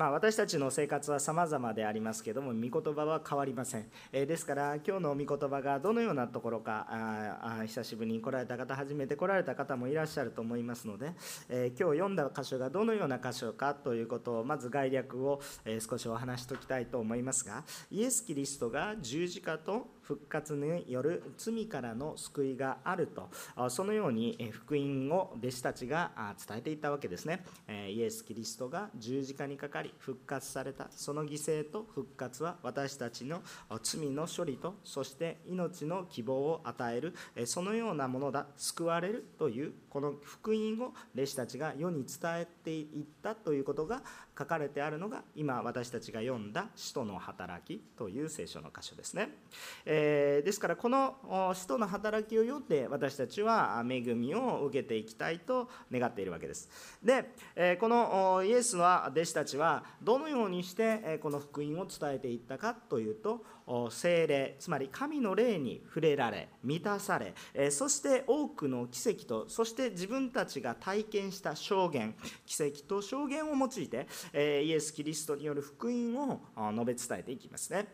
まあ、私たちの生活は様々でありますけども御言葉は変わりません、え、ですから今日の御言葉がどのようなところかああ久しぶりに来られた方初めて来られた方もいらっしゃると思いますので、え、今日読んだ箇所がどのような箇所かということをまず概略を、え少しお話しておきたいと思いますがイエス・キリストが十字架と復活による罪からの救いがあると。そのように福音を弟子たちが伝えていたわけですね。イエス・キリストが十字架にかかり復活された。その犠牲と復活は私たちの罪の処理とそして命の希望を与える。そのようなものだ。救われるというこの福音を弟子たちが世に伝えていったということが書かれてあるのが今私たちが読んだ「使徒の働き」という聖書の箇所ですね。えー、ですからこの使徒の働きを読んで私たちは恵みを受けていきたいと願っているわけです。で、このイエスは弟子たちはどのようにしてこの福音を伝えていったかというと精霊つまり神の霊に触れられ満たされそして多くの奇跡とそして自分たちが体験した証言奇跡と証言を用いてイエス・キリストによる福音を述べ伝えていきますね。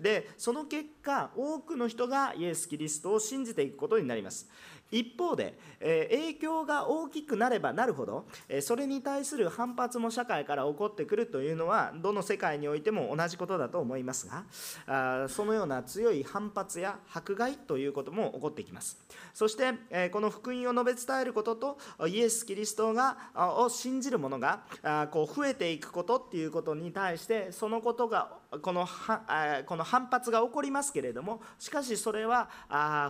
でその結果多くの人がイエス・キリストを信じていくことになります。一方で、え影響が大きくなればなるほど、えそれに対する反発も社会から起こってくるというのはどの世界においても同じことだと思いますがあそのような強い反発や迫害ということも起こってきます。そして、えこの福音を述べ伝えることとイエス・キリストがを信じる者があこう増えていくことっていうことに対してそのことがこのこの反発が起こりますけれどもしかしそれは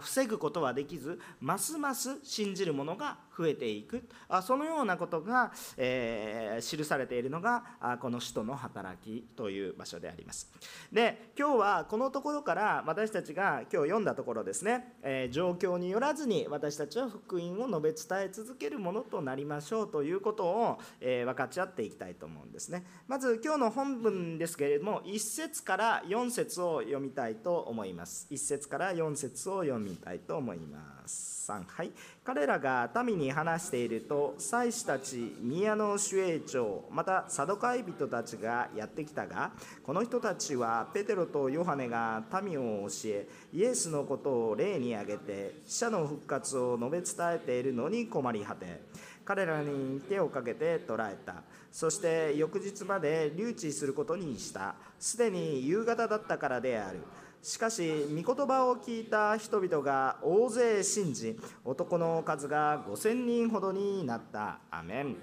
防ぐことはできずますますます信じる者が増えていく。そのようなことが、えー、記されているのがこの使徒の働きという場所であります。で今日はこのところから私たちが今日読んだところですね、え、状況によらずに私たちは福音を述べ伝え続けるものとなりましょうということを、え、分かち合っていきたいと思うんですね。まず今日の本文ですけれども1節から4節を読みたいと思います。1節から4節を読みたいと思います。3はい彼らが民に話していると祭司たち宮の守衛長またサドカイ人たちがやってきたがこの人たちはペテロとヨハネが民を教えイエスのことを例に挙げて死者の復活を述べ伝えているのに困り果て彼らに手をかけて捕らえた。そして翌日まで留置することにした。すでに夕方だったからである。しかし御言葉を聞いた人々が大勢信じ男の数が5000人ほどになった。アメン。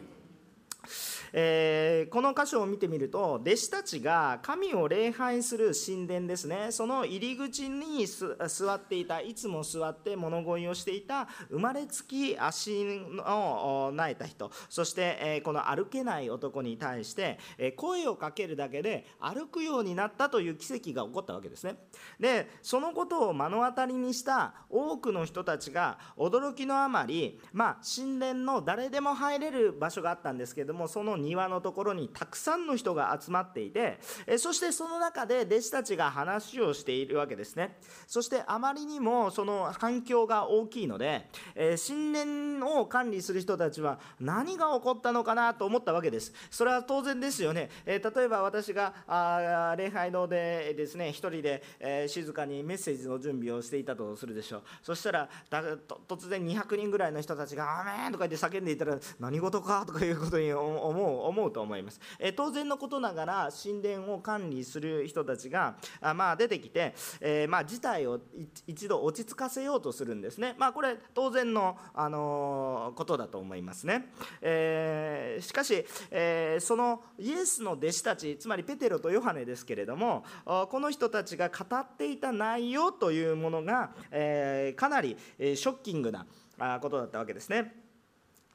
えー、この箇所を見てみると弟子たちが神を礼拝する神殿ですね。その入り口に座っていたいつも座って物乞いをしていた生まれつき足のなえた人。そして、えー、この歩けない男に対して、えー、声をかけるだけで歩くようになったという奇跡が起こったわけですね。でそのことを目の当たりにした多くの人たちが驚きのあまりまあ神殿の誰でも入れる場所があったんですけどもその庭のところにたくさんの人が集まっていてそしてその中で弟子たちが話をしているわけですね。そしてあまりにもその反響が大きいので新年を管理する人たちは何が起こったのかなと思ったわけです。それは当然ですよね。例えば私が礼拝堂でですね一人で静かにメッセージの準備をしていたとするでしょう。そしたら突然200人ぐらいの人たちが「アメン!」とか言って叫んでいたら何事かとかいうことに思う思うと思います、え当然のことながら神殿を管理する人たちがあまあ出てきて、えー、まあ事態を一度落ち着かせようとするんですね。まあこれ当然の、あのことだと思いますね、えー、しかし、え、そのイエスの弟子たちつまりペテロとヨハネですけれどもこの人たちが語っていた内容というものが、えかなりショッキングなことだったわけですね。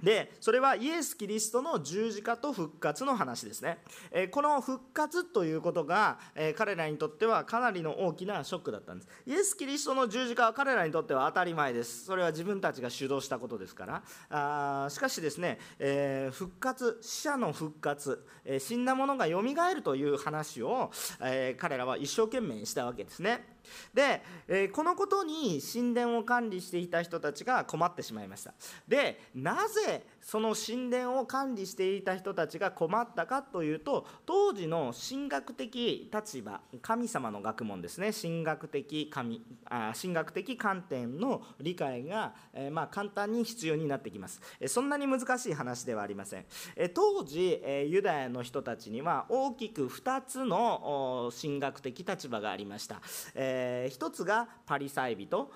でそれはイエス・キリストの十字架と復活の話ですね、えこの復活ということが、え彼らにとってはかなりの大きなショックだったんです。イエス・キリストの十字架は彼らにとっては当たり前です。それは自分たちが主導したことですから。あしかしですね、えー、復活死者の復活、え死んだ者がよみがえるという話を、え彼らは一生懸命したわけですね。で、えー、このことに神殿を管理していた人たちが困ってしまいました。でなぜその神殿を管理していた人たちが困ったかというと当時の神学的立場神様の学問ですね。神学的神あ神学的観点の理解が、えー、まあ、簡単に必要になってきます。えそんなに難しい話ではありません。え当時えユダヤの人たちには大きく2つの神学的立場がありました、えー、一つがパリサイ人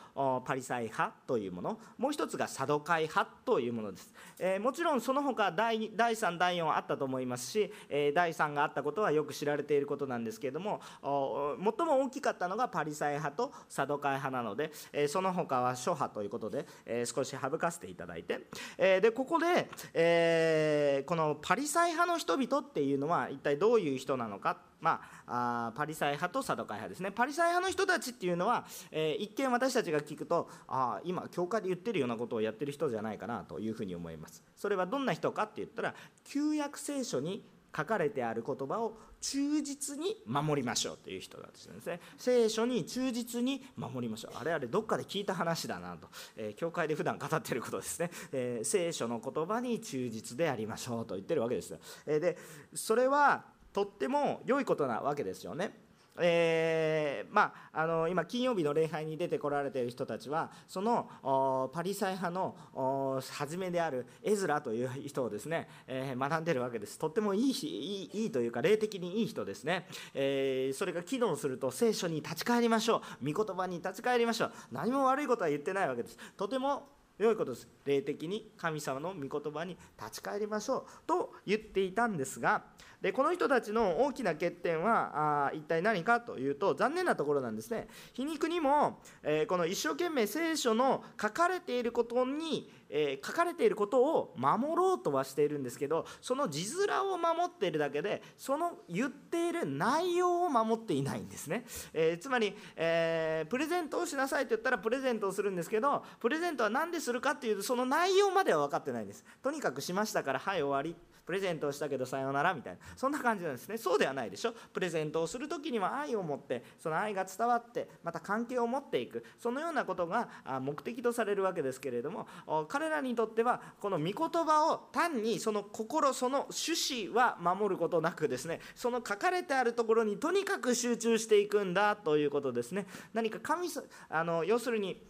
パリサイ派というもの。もう一つがサドカイ派というものです、えーもちろんその他第第3第4あったと思いますし、え第3があったことはよく知られていることなんですけれども最も大きかったのがパリサイ派とサドカイ派なので、えその他は諸派ということで、え少し省かせていただいて、えでここで、えこのパリサイ派の人々っていうのは一体どういう人なのかまあ、あパリサイ派とサドカイ派ですね。パリサイ派の人たちっていうのは、えー、一見私たちが聞くとあ今教会で言ってるようなことをやってる人じゃないかなというふうに思います。それはどんな人かって言ったら旧約聖書に書かれてある言葉を忠実に守りましょうという人なんですね。聖書に忠実に守りましょう。あれあれどっかで聞いた話だなと、えー、教会で普段語ってることですね、えー、聖書の言葉に忠実でありましょうと言ってるわけです、えー、でそれはとっても良いことなわけですよね。えー、まあ、あの今金曜日の礼拝に出てこられている人たちはそのパリサイ派の初めであるエズラという人をですね、えー、学んでるわけです。とってもいいいいいいというか霊的にいい人ですね、えー、それが機能すると聖書に立ち返りましょう。御言葉に立ち返りましょう。何も悪いことは言ってないわけです。とても良いことです。霊的に神様の御言葉に立ち返りましょう。と言っていたんですがでこの人たちの大きな欠点はあ一体何かというと残念なところなんですね。皮肉にも、えー、この一生懸命聖書の書かれていることに、えー、書かれていることを守ろうとはしているんですけどその字面を守っているだけでその言っている内容を守っていないんですね、えー、つまり、えプレゼントをしなさいと言ったらプレゼントをするんですけどプレゼントは何でするかっていうとその内容までは分かってないんです。とにかくしましたからはい終わり。プレゼントをしたけどさようならみたいな。そんな感じなんですね。そうではないでしょ。プレゼントをする時には愛を持ってその愛が伝わってまた関係を持っていく。そのようなことが目的とされるわけですけれども彼らにとってはこの御言葉を単にその心その趣旨は守ることなくですね。その書かれてあるところにとにかく集中していくんだということですね。何か神あの要するに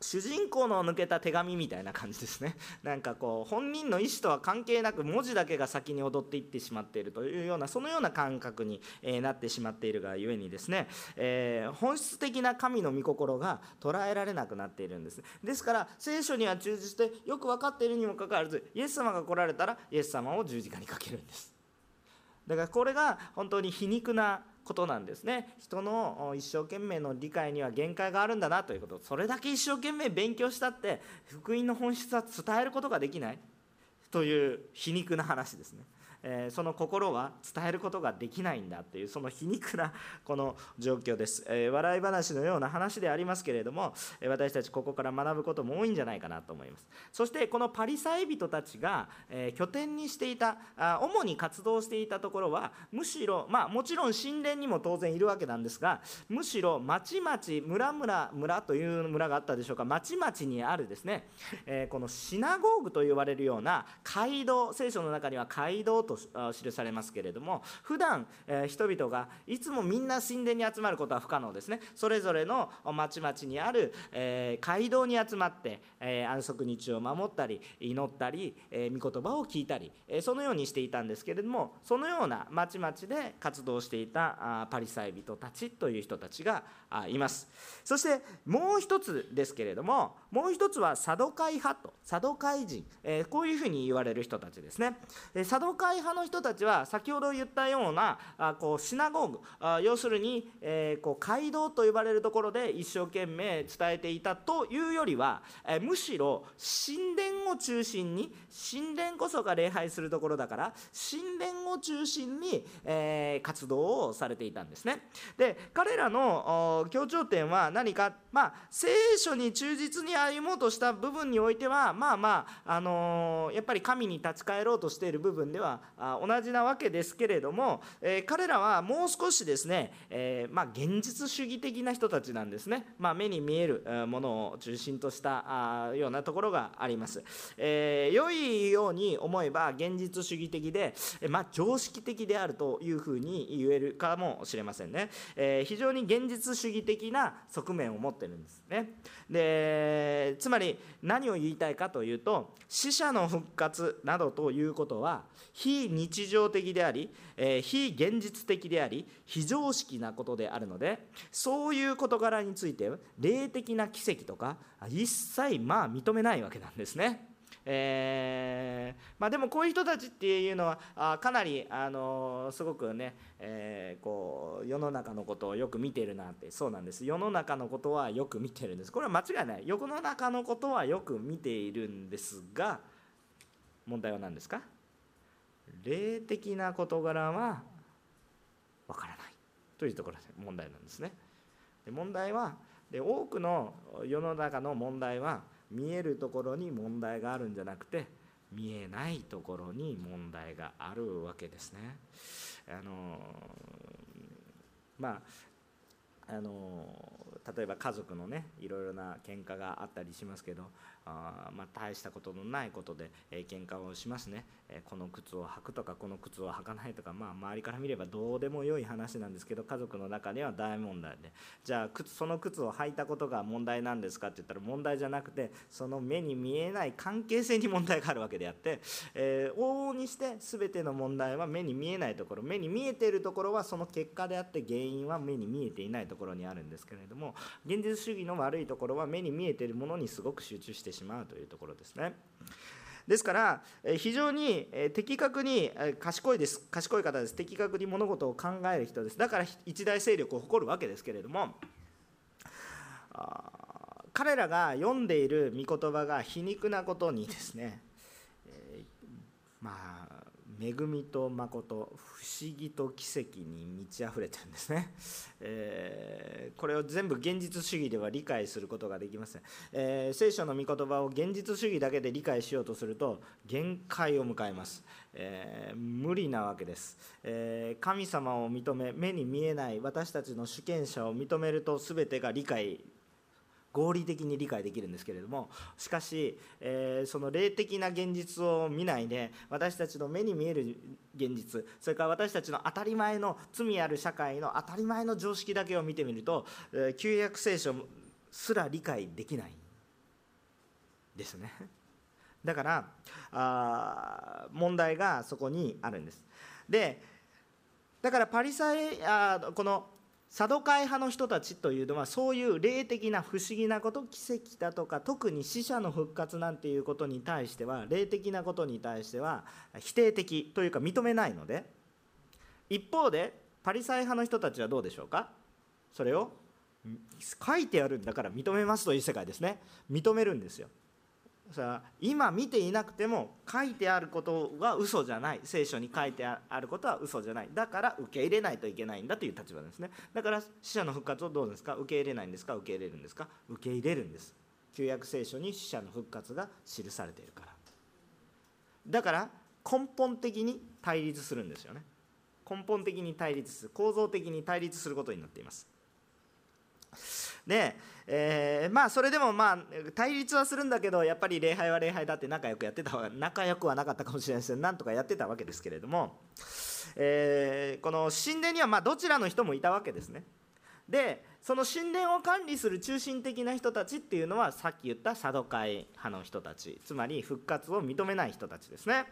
主人公の抜けた手紙みたいな感じですね。なんかこう本人の意思とは関係なく文字だけが先に踊っていってしまっているというようなそのような感覚に、えなってしまっているがゆえにですね、えー、本質的な神の御心が捉えられなくなっているんです。ですから聖書には忠実でよく分かっているにもかかわらずイエス様が来られたらイエス様を十字架にかけるんです。だからこれが本当に皮肉なことなんですね。人の一生懸命の理解には限界があるんだなということ。それだけ一生懸命勉強したって福音の本質は伝えることができないという皮肉な話ですね。えその心は伝えることができないんだっていうその皮肉なこの状況です、え笑い話のような話でありますけれども私たちここから学ぶことも多いんじゃないかなと思います。そしてこのパリサイ人たちが、え拠点にしていたあ主に活動していたところはむしろまあもちろん神殿にも当然いるわけなんですがむしろ町々村村村という村があったでしょうか。町々にあるですね、えこのシナゴーグと呼ばれるような街道聖書の中には街道と記されますけれども普段、え人々がいつもみんな神殿に集まることは不可能ですね。それぞれの町々にある、え街道に集まって、え安息日を守ったり祈ったり、え御言葉を聞いたり、えそのようにしていたんですけれどもそのような町々で活動していたパリサイ人たちという人たちがいます。そしてもう一つですけれどももう一つはサドカイ派とサドカイ人、えこういうふうに言われる人たちですね。サドカイ派の人たちは先ほど言ったようなあこうシナゴーグ。あ要するに、えー、こう街道と呼ばれるところで一生懸命伝えていたというよりは、えー、むしろ神殿を中心に神殿こそが礼拝するところだから神殿を中心に、えー、活動をされていたんですね。で彼らの強調点は何か。まあ聖書に忠実に歩もうとした部分においてはまあまあ、あのやっぱり神に立ち返ろうとしている部分では同じなわけですけれども、え彼らはもう少しですね、えまあ、現実主義的な人たちなんですね、まあ、目に見えるものを中心としたようなところがあります、え、良いように思えば現実主義的で、まあ、常識的であるというふうに言えるかもしれませんね、え、非常に現実主義的な側面を持ってるんですね。でえつまり何を言いたいかというと死者の復活などということは非日常的であり、えー、非現実的であり非常識なことであるのでそういう事柄について霊的な奇跡とか一切まあ認めないわけなんですね。えー、まあ、でもこういう人たちっていうのはあかなり、あのすごくね、えー、こう世の中のことをよく見てるなってそうなんです。世の中のことはよく見てるんです。これは間違いない。世の中のことはよく見ているんですが問題は何ですか？霊的な事柄はわからない。というところで問題なんですね。で問題はで多くの世の中の問題は見えるところに問題があるんじゃなくて見えないところに問題があるわけですね。あのまああの例えば家族のねいろいろな喧嘩があったりしますけどあまあ、大したことのないことで、えー、喧嘩をしますね、えー、この靴を履くとかこの靴を履かないとか、まあ、周りから見ればどうでもよい話なんですけど家族の中では大問題で。じゃあ靴その靴を履いたことが問題なんですかって言ったら問題じゃなくてその目に見えない関係性に問題があるわけであって、えー、往々にして全ての問題は目に見えないところ目に見えているところはその結果であって原因は目に見えていないところにあるんですけれども現実主義の悪いところは目に見えているものにすごく集中してしまう。しまうというところですね。ですから非常に的確に賢いです。賢い方です。的確に物事を考える人です。だから一大勢力を誇るわけですけれども彼らが読んでいる御言葉が皮肉なことにですね、まあ恵みと誠不思議と奇跡に満ち溢れてるんですね、えー、これを全部現実主義では理解することができません、えー、聖書の御言葉を現実主義だけで理解しようとすると限界を迎えます、えー、無理なわけです、え神様を認め目に見えない私たちの主権者を認めると全てが理解合理的に理解できるんですけれどもしかし、えー、その霊的な現実を見ないで私たちの目に見える現実それから私たちの当たり前の罪ある社会の当たり前の常識だけを見てみると、えー、旧約聖書すら理解できないですね。だからあ問題がそこにあるんです。でだからパリサイあこのサドカイ派の人たちというのはそういう霊的な不思議なこと奇跡だとか特に死者の復活なんていうことに対しては霊的なことに対しては否定的というか認めないので一方でパリサイ派の人たちはどうでしょうか？それを書いてあるんだから認めますという世界ですね。認めるんですよ。今見ていなくても書いてあることが嘘じゃない聖書に書いてあることは嘘じゃない。だから受け入れないといけないんだという立場ですね。だから死者の復活をどうですか？受け入れないんですか受け入れるんですか？受け入れるんです。旧約聖書に死者の復活が記されているから。だから根本的に対立するんですよね。根本的に対立する構造的に対立することになっています。で、えー、まあそれでもまあ対立はするんだけどやっぱり礼拝は礼拝だって仲良くやってた方が 仲良くはなかったかもしれないですけどなんとかやってたわけですけれども、えー、この神殿にはまどちらの人もいたわけですね。でその神殿を管理する中心的な人たちっていうのはさっき言ったサドカイ派の人たちつまり復活を認めない人たちですね。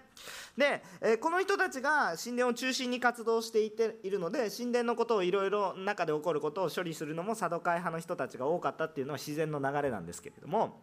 で、えこの人たちが神殿を中心に活動していているので神殿のことをいろいろ中で起こることを処理するのもサドカイ派の人たちが多かったっていうのは自然の流れなんですけれども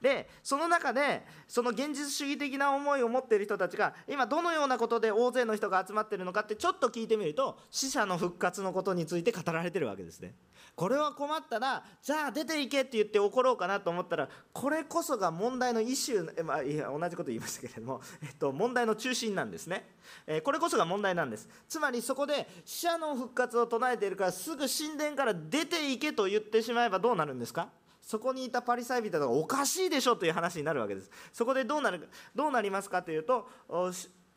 でその中でその現実主義的な思いを持っている人たちが今どのようなことで大勢の人が集まっているのかってちょっと聞いてみると死者の復活のことについて語られてるわけですね。これは困ったらじゃあ出ていけって言って怒ろうかなと思ったらこれこそが問題のイシュー、まあ、いや同じこと言いましたけれども、えっと、問題の中心なんですね、えー、これこそが問題なんです。つまりそこで死者の復活を唱えているからすぐ神殿から出ていけと言ってしまえばどうなるんですか？そこにいたパリサイ人がおかしいでしょという話になるわけです。そこでどうなるどうなりますかというとこ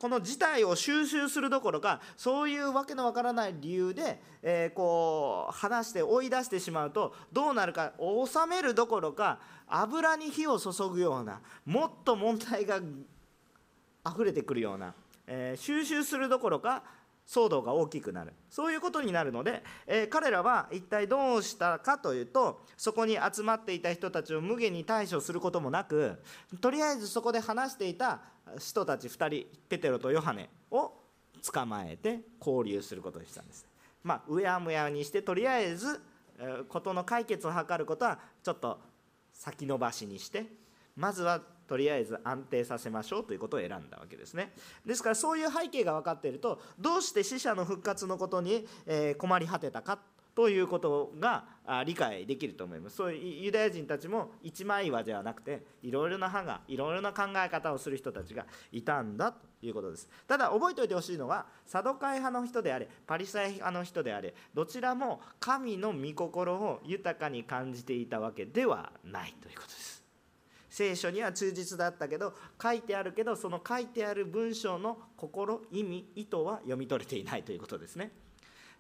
の事態を収集するどころかそういうわけのわからない理由で、えー、こう話して追い出してしまうとどうなるか収めるどころか油に火を注ぐようなもっと問題が溢れてくるような、えー、収集するどころか騒動が大きくなるそういうことになるので、えー、彼らは一体どうしたかというとそこに集まっていた人たちを無限に対処することもなくとりあえずそこで話していた人たち2人ペテロとヨハネを捕まえて交流することにしたんです。まあ、うやむやにしてとりあえず事の解決を図ることはちょっと先延ばしにしてまずはとりあえず安定させましょうということを選んだわけですね。ですからそういう背景が分かっているとどうして死者の復活のことに困り果てたかということが理解できると思います。そういうユダヤ人たちも一枚岩ではなくていろいろな派がいろいろな考え方をする人たちがいたんだということです。ただ覚えておいてほしいのはサドカイ派の人であれパリサイ派の人であれどちらも神の御心を豊かに感じていたわけではないということです。聖書には忠実だったけど書いてあるけどその書いてある文章の心意味意図は読み取れていないということですね。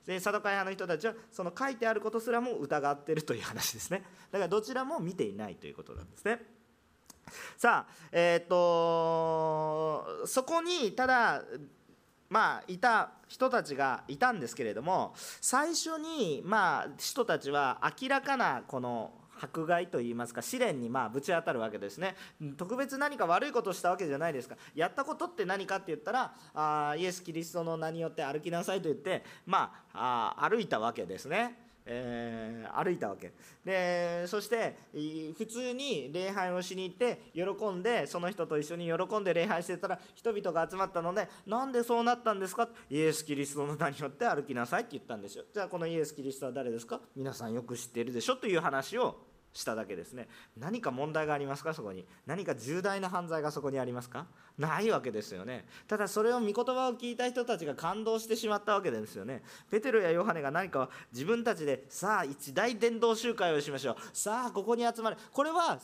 でサドカイ派の人たちはその書いてあることすらも疑ってるという話ですね。だからどちらも見ていないということなんですね。さあえっ、とそこにただまあいた人たちがいたんですけれども最初にまあ人たちは明らかなこの迫害といいますか試練にまあぶち当たるわけですね。特別何か悪いことをしたわけじゃないですか。やったことって何かって言ったらあイエス・キリストの名によって歩きなさいと言ってまあ歩いたわけですね。えー、歩いたわけ。でそして普通に礼拝をしに行って喜んでその人と一緒に喜んで礼拝してたら人々が集まったのでなんでそうなったんですか？イエス・キリストの名によって歩きなさいって言ったんですよ。じゃあこのイエス・キリストは誰ですか？皆さんよく知っているでしょ？という話をしただけですね。何か問題がありますかそこに？何か重大な犯罪がそこにありますか？ないわけですよね。ただそれを御言葉を聞いた人たちが感動してしまったわけですよね。ペテロやヨハネが何か自分たちでさあ一大伝道集会をしましょう。さあここに集まれ。これは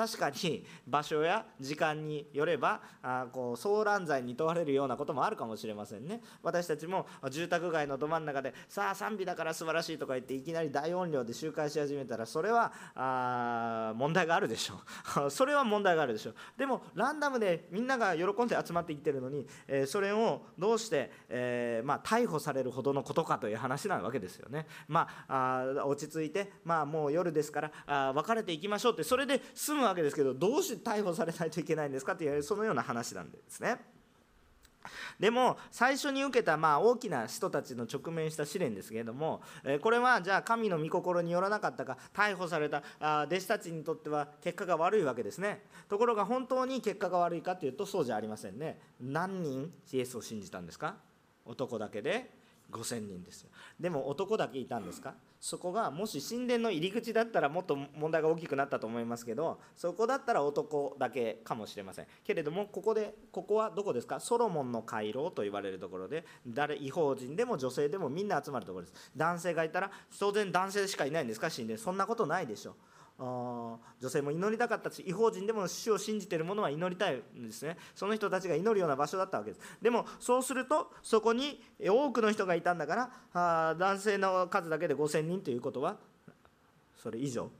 確かに場所や時間によればあこう騒乱罪に問われるようなこともあるかもしれませんね。私たちも住宅街のど真ん中でさあ賛美だから素晴らしいとか言っていきなり大音量で集会し始めたらそれはあ問題があるでしょう。それは問題があるでしょう。でもランダムでみんなが喜んで集まってきてるのに、えー、それをどうして、えー、まあ、逮捕されるほどのことかという話なわけですよね。まあ落ち着いてまあもう夜ですからあ別れていきましょうってそれで済むわけですけどどうして逮捕されないといけないんですかっていうそのような話なんですね。でも最初に受けたまあ大きな人たちの直面した試練ですけれどもこれはじゃあ神の御心によらなかったか逮捕された弟子たちにとっては結果が悪いわけですね。ところが本当に結果が悪いかというとそうじゃありませんね。何人イエスを信じたんですか？男だけで5000人ですよ。でも男だけいたんですか？そこがもし神殿の入り口だったらもっと問題が大きくなったと思いますけどそこだったら男だけかもしれません。けれどもここでここはどこですか？ソロモンの回廊と言われるところで誰違法人でも女性でもみんな集まるところです。男性がいたら当然男性しかいないんですか？神殿。そんなことないでしょ。う女性も祈りたかったし違法人でも主を信じている者は祈りたいんですね。その人たちが祈るような場所だったわけです。でもそうするとそこに多くの人がいたんだからあ男性の数だけで5000人ということはそれ以上。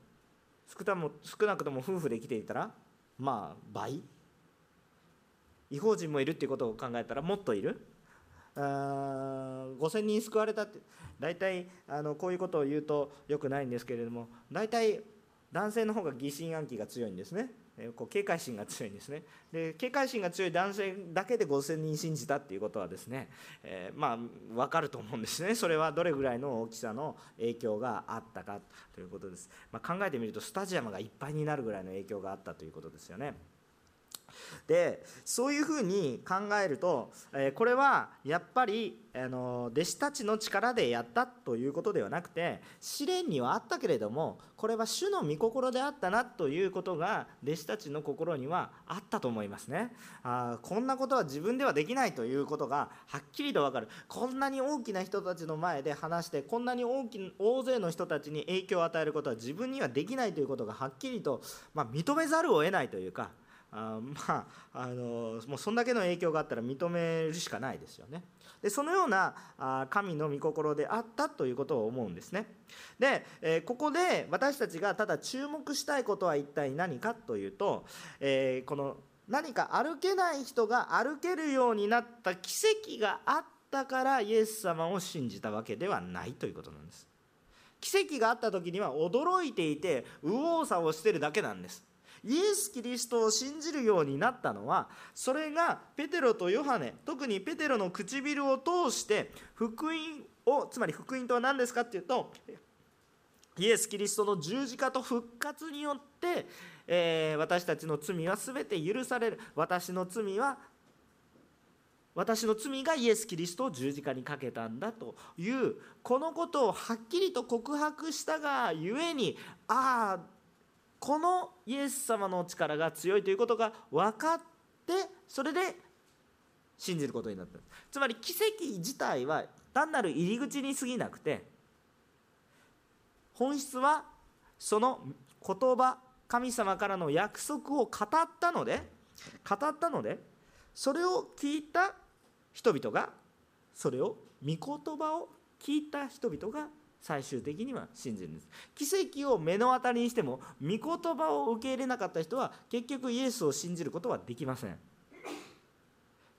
少なくとも夫婦で来ていたらまあ倍。違法人もいるっていうことを考えたらもっといる。あ5000人救われたって大体あのこういうことを言うとよくないんですけれども大体男性の方が疑心暗鬼が強いんですね。こう警戒心が強いんですね。で警戒心が強い男性だけで5000人信じたっていうことはですね、えー、まあ分かると思うんですね。それはどれぐらいの大きさの影響があったかということです、まあ、考えてみるとスタジアムがいっぱいになるぐらいの影響があったということですよね。でそういうふうに考えると、えこれはやっぱりあの弟子たちの力でやったということではなくて試練にはあったけれどもこれは主の御心であったなということが弟子たちの心にはあったと思いますね。あこんなことは自分ではできないということがはっきりと分かる。こんなに大きな人たちの前で話してこんなに大き大勢の人たちに影響を与えることは自分にはできないということがはっきりと、まあ、認めざるを得ないというかあまああのもうそんだけの影響があったら認めるしかないですよね。でそのようなあ神の御心であったということを思うんですね。で、えー、ここで私たちがただ注目したいことは一体何かというと、えー、この何か歩けない人が歩けるようになった奇跡があったからイエス様を信じたわけではないということなんです。奇跡があった時には驚いていて右往左往してるだけなんですイエス・キリストを信じるようになったのはそれがペテロとヨハネ特にペテロの唇を通して福音をつまり福音とは何ですかっていうとイエス・キリストの十字架と復活によって、えー、私たちの罪は全て許される。私の罪は私の罪がイエス・キリストを十字架にかけたんだというこのことをはっきりと告白したがゆえにああこのイエス様の力が強いということが分かってそれで信じることになった。つまり奇跡自体は単なる入り口に過ぎなくて本質はその言葉神様からの約束を語ったので語ったのでそれを聞いた人々がそれを御言葉を聞いた人々が最終的には信じる。んです奇跡を目の当たりにしても御言葉を受け入れなかった人は結局イエスを信じることはできません。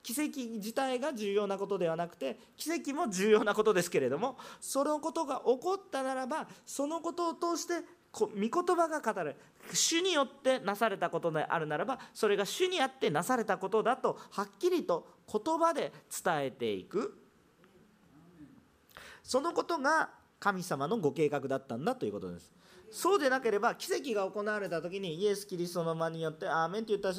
奇跡自体が重要なことではなくて奇跡も重要なことですけれどもそのことが起こったならばそのことを通して御言葉が語る主によってなされたことであるならばそれが主にあってなされたことだとはっきりと言葉で伝えていく。そのことが神様のご計画だったんだということです。そうでなければ奇跡が行われた時にイエス・キリストの間によってアーメンって言ったら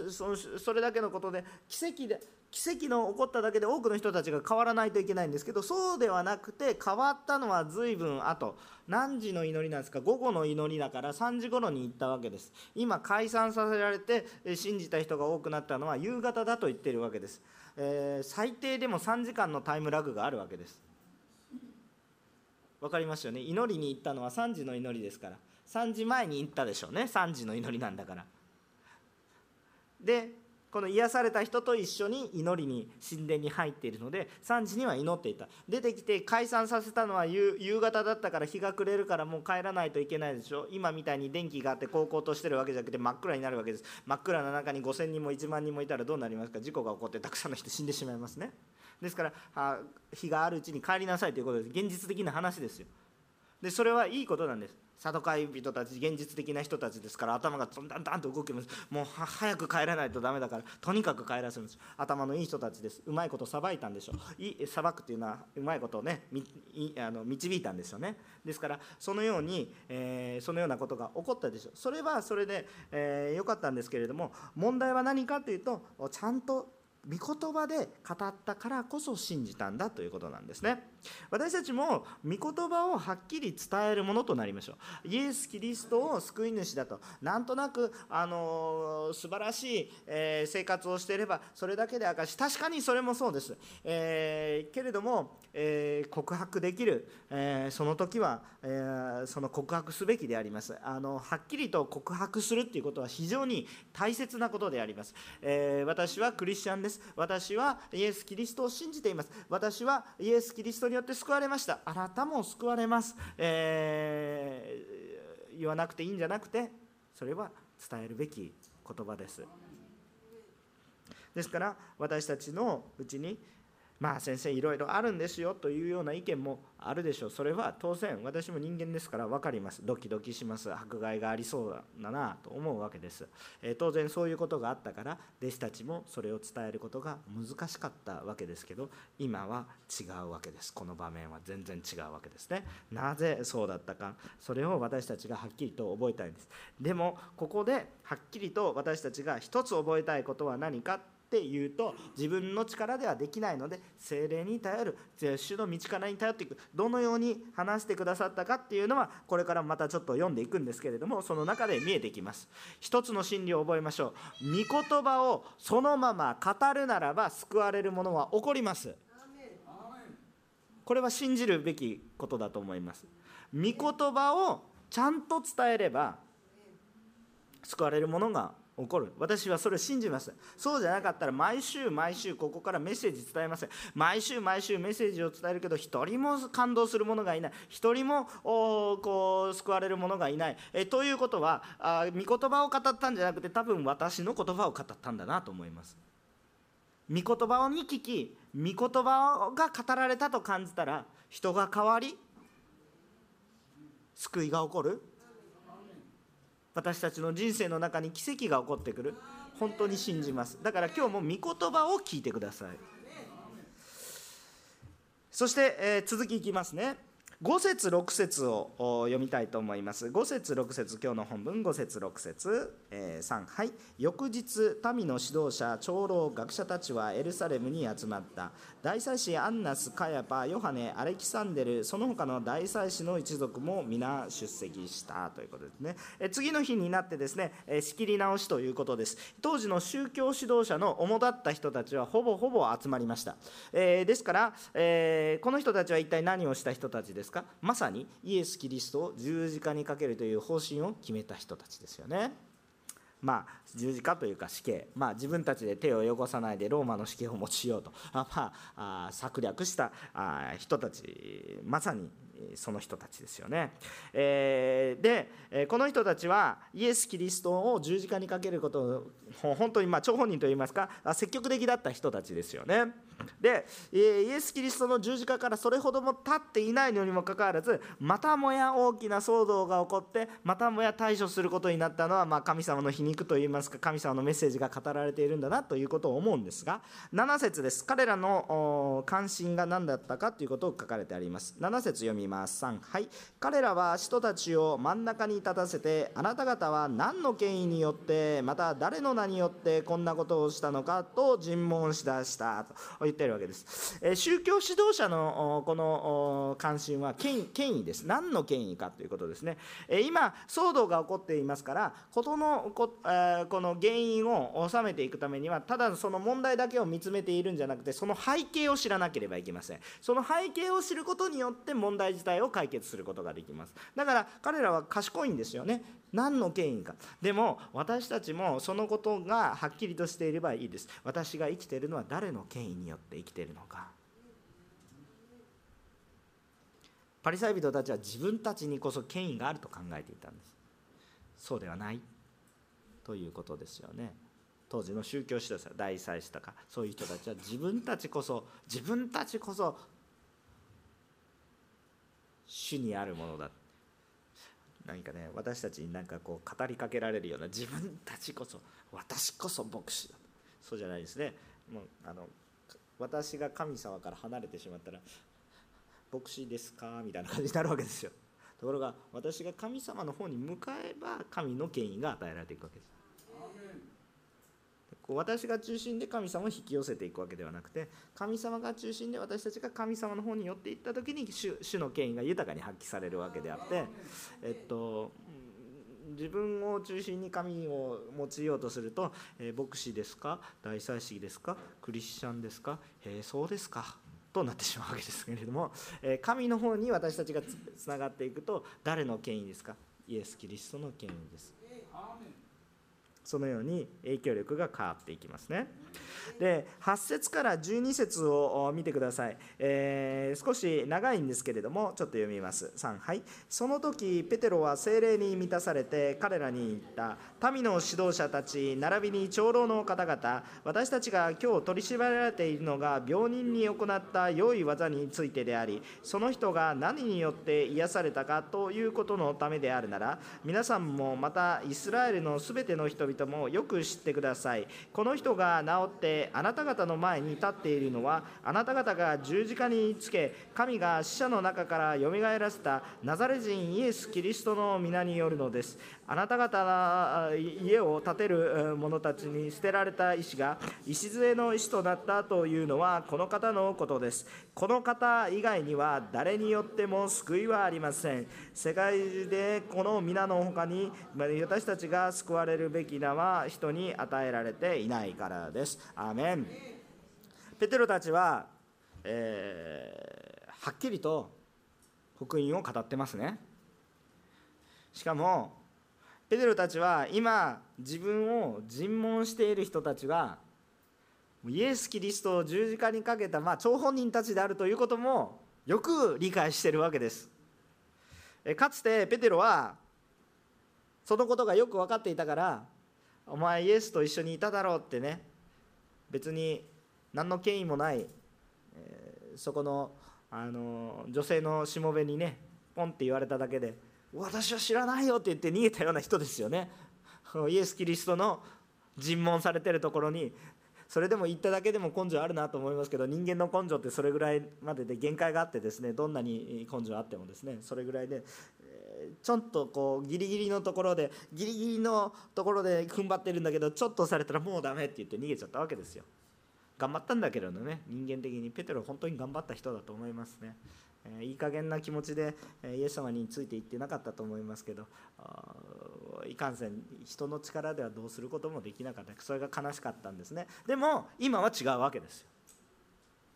それだけのことで奇跡で奇跡の起こっただけで多くの人たちが変わらないといけないんですけどそうではなくて変わったのは随分後。何時の祈りなんですか？午後の祈りだから3時頃に行ったわけです。今解散させられて信じた人が多くなったのは夕方だと言ってるわけです、えー、最低でも3時間のタイムラグがあるわけです。分かりますよね。祈りに行ったのは3時の祈りですから。3時前に行ったでしょうね。3時の祈りなんだから。でこの癒された人と一緒に祈りに神殿に入っているので3時には祈っていた。出てきて解散させたのは夕方だったから日が暮れるからもう帰らないといけないでしょ。今みたいに電気があって高校としてるわけじゃなくて真っ暗になるわけです。真っ暗な中に5000人も1万人もいたらどうなりますか？事故が起こってたくさんの人死んでしまいますね。ですから日があるうちに帰りなさいということです。現実的な話ですよ。でそれはいいことなんです。サドカイ人たち現実的な人たちですから頭がだんだんだんと動きます。もう早く帰らないとダメだからとにかく帰らせるんです。頭のいい人たちです。うまいことさばいたんでしょういさばくっていうのはうまいことをねあの導いたんですよね。ですからそのように、えー、そのようなことが起こったでしょう。それはそれで良、えー、かったんですけれども問題は何かというとちゃんと御言葉で語ったからこそ信じたんだということなんですね。私たちも御言葉をはっきり伝えるものとなりましょう。イエス・キリストを救い主だと。なんとなくあの素晴らしい、えー、生活をしていればそれだけで証し確かにそれもそうです、えー、けれども、えー、告白できる、えその時は、えその告白すべきであります。あのはっきりと告白するっていうことは非常に大切なことであります、え私はクリスチャンです。私はイエス・キリストを信じています。私はイエス・キリストによって救われました。あなたも救われます、えー、言わなくていいんじゃなくてそれは伝えるべき言葉です。ですから私たちのうちにまあ先生いろいろあるんですよというような意見もあるでしょう。それは当然私も人間ですから分かります。ドキドキします。迫害がありそうだなと思うわけです、え、当然そういうことがあったから弟子たちもそれを伝えることが難しかったわけですけど今は違うわけです。この場面は全然違うわけですね。なぜそうだったか。それを私たちがはっきりと覚えたいんです。でもここではっきりと私たちが一つ覚えたいことは何か。っていうと自分の力ではできないので精霊に頼る主の道からに頼っていく。どのように話してくださったかっていうのはこれからまたちょっと読んでいくんですけれどもその中で見えてきます。一つの真理を覚えましょう。御言葉をそのまま語るならば救われるものは起こります。これは信じるべきことだと思います。御言葉をちゃんと伝えれば救われるものが起こる。私はそれを信じますそうじゃなかったら毎週毎週ここからメッセージ伝えません。毎週毎週メッセージを伝えるけど一人も感動する者がいない。一人もこう救われる者がいない。えということはあ御言葉を語ったんじゃなくて多分私の言葉を語ったんだなと思います。御言葉を見聞き御言葉が語られたと感じたら人が変わり救いが起こる。私たちの人生の中に奇跡が起こってくる。本当に信じます。だから今日も御言葉を聞いてください。そして、えー、続きいきますね。5節6節を読みたいと思います。5節6節今日の本文。5節6節、えー、3はい。翌日民の指導者長老学者たちはエルサレムに集まった。大祭司アンナスカヤパヨハネアレキサンデルその他の大祭司の一族も皆出席した。ということですね、え次の日になってですね、え仕切り直しということです。当時の宗教指導者の主だった人たちはほぼほぼ集まりました、えー、ですから、えー、この人たちは一体何をした人たちですか？まさにイエス・キリストを十字架にかけるという方針を決めた人たちですよね。まあ、十字架というか死刑、まあ、自分たちで手を汚さないでローマの死刑を用いようとあ、まあ、あ策略したあ人たちまさにその人たちですよね。えー、でこの人たちはイエス・キリストを十字架にかけることを本当にまあ張本人といいますか積極的だった人たちですよね。でイエス・キリストの十字架からそれほども経っていないのにもかかわらずまたもや大きな騒動が起こってまたもや対処することになったのは、まあ、神様の皮肉といいますか神様のメッセージが語られているんだなということを思うんですが7節です。彼らの関心が何だったかということを書かれてあります。7節読みます。3はい。彼らは人たちを真ん中に立たせてあなた方は何の権威によってまた誰の名によってこんなことをしたのかと尋問しだしたと。言ってるわけです。え宗教指導者のこの関心は権威です。何の権威かということですね。え今、騒動が起こっていますから、事のこ,、えこの原因を収めていくためには、ただその問題だけを見つめているんじゃなくて、その背景を知らなければいけません。その背景を知ることによって問題自体を解決することができます。だから彼らは賢いんですよね。何の権威か。でも私たちもそのことがはっきりとしていればいいです。私が生きているのは誰の権威によって生きているのか。パリサイ人たちは自分たちにこそ権威があると考えていたんです。そうではない。ということですよね。当時の宗教指導者大祭司とかそういう人たちは自分たちこそ自分たちこそ主にあるものだ何かね私たちになんかこう語りかけられるような自分たちこそ私こそ牧師だそうじゃないですね。もうあの私が神様から離れてしまったら牧師ですか？みたいな感じになるわけですよ。ところが私が神様の方に向かえば神の権威が与えられていくわけです。こう私が中心で神様を引き寄せていくわけではなくて神様が中心で私たちが神様の方に寄っていった時に主主の権威が豊かに発揮されるわけであって、えっと、自分を中心に神を用いようとすると、えー、牧師ですか大祭司ですかクリスチャンですかえー、そうですかとなってしまうわけですけれども、えー、神の方に私たちがつながっていくと誰の権威ですかイエス・キリストの権威です。そのように影響力が変わっていきますね。で8節から12節を見てください、えー、少し長いんですけれどもちょっと読みます。3はい。その時ペテロは精霊に満たされて彼らに言った。民の指導者たち並びに長老の方々私たちが今日取り縛られているのが病人に行った良い技についてでありその人が何によって癒されたかということのためであるなら皆さんもまたイスラエルのすべての人々もよく知ってください。この人が治ってあなた方の前に立っているのはあなた方が十字架につけ神が死者の中からよみがえらせたナザレ人イエス・キリストの皆によるのです。あなた方の家を建てる者たちに捨てられた石が礎の石となったというのはこの方のことです。この方以外には誰によっても救いはありません。世界でこの皆の他に私たちが救われるべき名は人に与えられていないからです。アーメン。ペテロたちは、えー、はっきりと福音を語ってますね。しかもペテロたちは今自分を尋問している人たちがイエス・キリストを十字架にかけた、まあ、張本人たちであるということもよく理解しているわけです。かつてペテロはそのことがよく分かっていたからお前イエスと一緒にいただろうってね。別に何の権威もない、えー、そこのあの女性のしもべにねポンって言われただけで私は知らないよって言って逃げたような人ですよね。イエス・キリストの尋問されてるところにそれでも言っただけでも根性あるなと思いますけど人間の根性ってそれぐらいまでで限界があってですねどんなに根性あってもですねそれぐらいでちょっとこうギリギリのところでギリギリのところで踏ん張ってるんだけどちょっとされたらもうダメって言って逃げちゃったわけですよ。頑張ったんだけどね人間的にペテロ本当に頑張った人だと思いますね、えー、いい加減な気持ちで、えイエス様についていってなかったと思いますけどいかんせん人の力ではどうすることもできなかった。それが悲しかったんですね。でも今は違うわけですよ。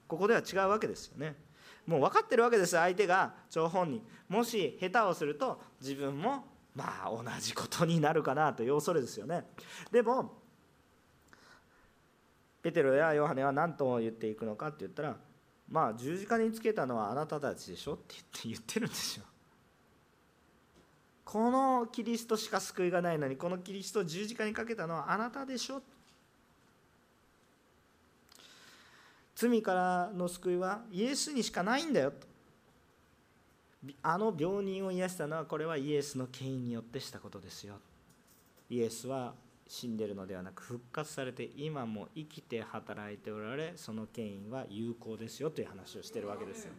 ここでは違うわけですよね。もう分かってるわけです。相手が張本人もし下手をすると自分もまあ同じことになるかなという恐れですよね。でもペテロやヨハネは何と言っていくのかって言ったらまあ十字架につけたのはあなたたちでしょって言って言ってるんですよ。このキリストしか救いがないのにこのキリストを十字架にかけたのはあなたでしょ罪からの救いはイエスにしかないんだよと。あの病人を癒したのはこれはイエスの権威によってしたことですよ。イエスは死んでるのではなく復活されて今も生きて働いておられその権威は有効ですよという話をしてるわけですよ。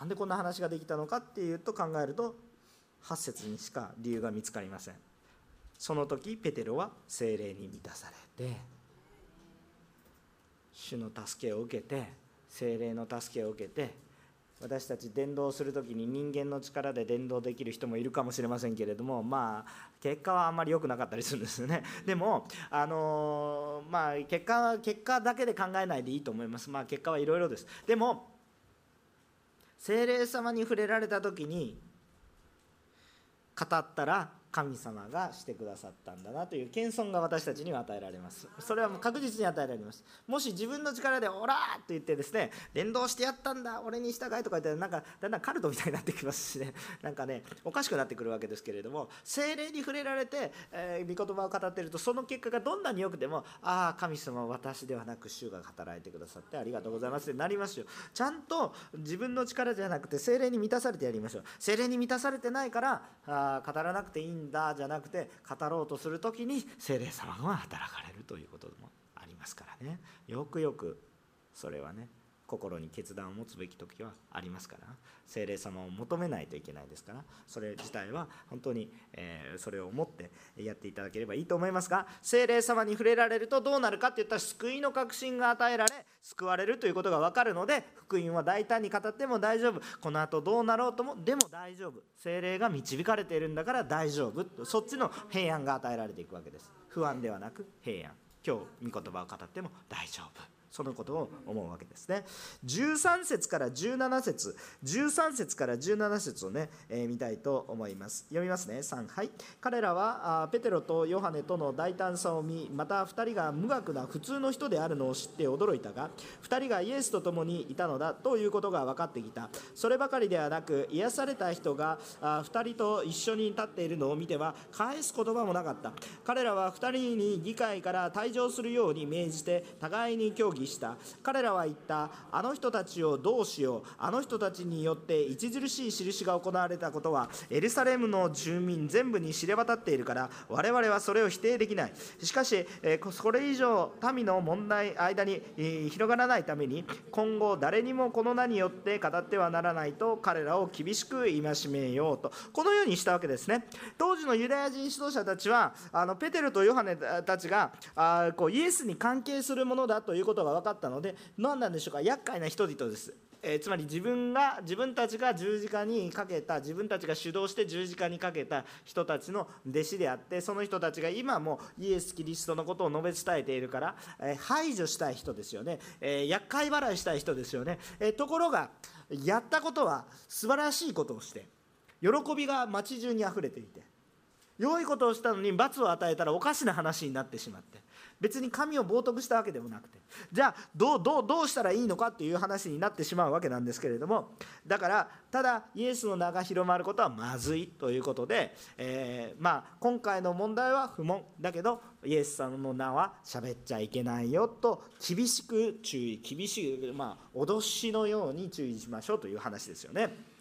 なんでこんな話ができたのかっていうと考えると8節にしか理由が見つかりません。その時ペテロは精霊に満たされて主の助けを受けて精霊の助けを受けて私たち伝道する時に人間の力で伝道できる人もいるかもしれませんけれどもまあ結果はあんまり良くなかったりするんですよね。でもあのまあ結果は結果だけで考えないでいいと思います。まあ結果はいろいろです。でも精霊様に触れられた時に語ったら神様がしてくださったんだなという謙遜が私たちには与えられます。それはもう確実に与えられます。もし自分の力で「オラ!」と言ってですね伝道してやったんだ俺に従いとか言ってなんかだんだんカルトみたいになってきますしね。なんかねおかしくなってくるわけですけれども精霊に触れられて、えー、御言葉を語っているとその結果がどんなに良くてもああ神様は私ではなく主が働いてくださってありがとうございますってなりますよ。ちゃんと自分の力じゃなくて精霊に満たされてやりましょう。精霊に満たされてないからあ語らなくていいんだじゃなくて語ろうとする時に精霊様が働かれるということもありますからね。よくよくそれはね心に決断を持つべき時はありますから精霊様を求めないといけないですからそれ自体は本当に、えそれを思ってやっていただければいいと思いますが精霊様に触れられるとどうなるかっていったら救いの確信が与えられ救われるということが分かるので福音は大胆に語っても大丈夫。この後どうなろうともでも大丈夫。精霊が導かれているんだから大丈夫。そっちの平安が与えられていくわけです。不安ではなく平安。今日御言葉を語っても大丈夫。そのことを思うわけですね。13節から17節。13節から17節をね、えー、見たいと思います。読みますね。3はい。彼らはあペテロとヨハネとの大胆さを見また2人が無学な普通の人であるのを知って驚いたが2人がイエスと共にいたのだということが分かってきた。そればかりではなく癒された人があ2人と一緒に立っているのを見ては返す言葉もなかった。彼らは2人に議会から退場するように命じて互いに協議した。彼らは言ったあの人たちをどうしよう。あの人たちによって著しい印が行われたことはエルサレムの住民全部に知れ渡っているから我々はそれを否定できない。しかしこれ以上民の問題間に広がらないために今後誰にもこの名によって語ってはならないと彼らを厳しく戒めようと。このようにしたわけですね。当時のユダヤ人指導者たちはあのペテルとヨハネたちがあこうイエスに関係するものだということが分かったので何なんでしょうか？厄介な人々です。えー、つまり自分が自分たちが十字架にかけた自分たちが主導して十字架にかけた人たちの弟子であってその人たちが今もイエス・キリストのことを述べ伝えているから、えー、排除したい人ですよね、えー、厄介払いしたい人ですよね、えところがやったことは素晴らしいことをして喜びが街中にあふれていて良いことをしたのに罰を与えたらおかしな話になってしまって別に神を冒涜したわけでもなくてじゃあどうどうどうしたらいいのかっていう話になってしまうわけなんですけれどもだからただイエスの名が広まることはまずいということで、えー、まあ、今回の問題は不問だけどイエス様の名は喋っちゃいけないよと厳しく注意厳しく、まあ、脅しのように注意しましょうという話ですよね。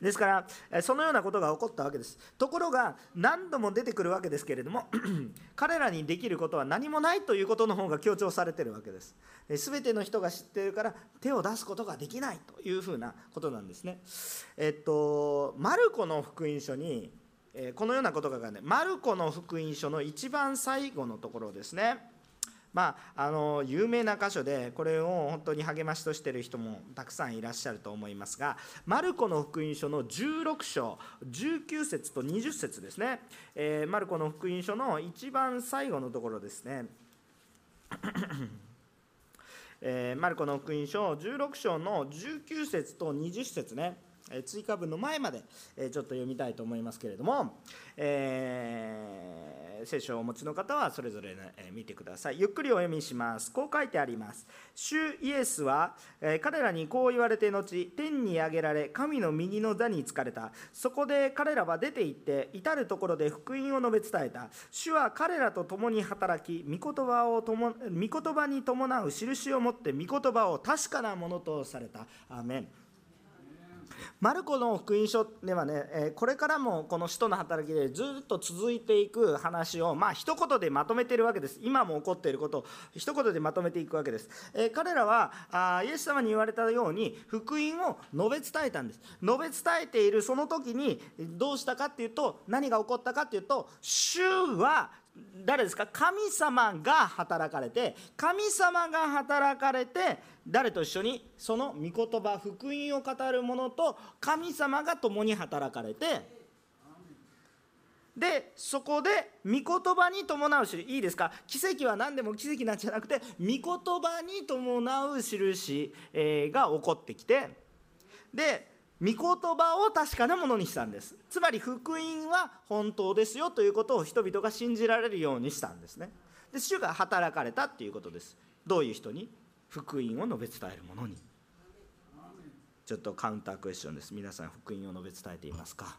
ですからそのようなことが起こったわけです。ところが何度も出てくるわけですけれども 彼らにできることは何もないということの方が強調されてるわけです。全ての人が知っているから手を出すことができないというふうなことなんですね。えっとマルコの福音書にこのようなことが書かれてマルコの福音書の一番最後のところですね。まあ、あの有名な箇所でこれを本当に励ましとしてる人もたくさんいらっしゃると思いますがマルコの福音書の16章19節と20節ですね、えー、マルコの福音書の一番最後のところですね。えー、マルコの福音書16章の19節と20節ね。追加文の前までちょっと読みたいと思いますけれども、えー聖書をお持ちの方はそれぞれ、ね、見てください。ゆっくりお読みします。こう書いてあります。主イエスは、え彼らにこう言われて後天に上げられ神の右の座に就かれた。そこで彼らは出て行って至る所で福音を述べ伝えた。主は彼らと共に働き御言葉をとも御言葉に伴う印を持って御言葉を確かなものとされた。アーメン。マルコの福音書ではね、これからもこの使徒の働きでずっと続いていく話を、まあ一言でまとめているわけです。今も起こっていることを一言でまとめていくわけです。え彼らはあイエス様に言われたように福音を述べ伝えたんです。述べ伝えているその時にどうしたかっていうと何が起こったかっていうと主は誰ですか？神様が働かれて神様が働かれて誰と一緒にその御言葉福音を語る者と神様が共に働かれてでそこで御言葉に伴う印。いいですか？奇跡は何でも奇跡なんじゃなくて御言葉に伴う印が起こってきてで御言葉を確かなものにしたんです。つまり福音は本当ですよということを人々が信じられるようにしたんですね。で主が働かれたっていうことです。どういう人に？福音を述べ伝える者に。ちょっとカウンタークエスチョンです。皆さん福音を述べ伝えていますか？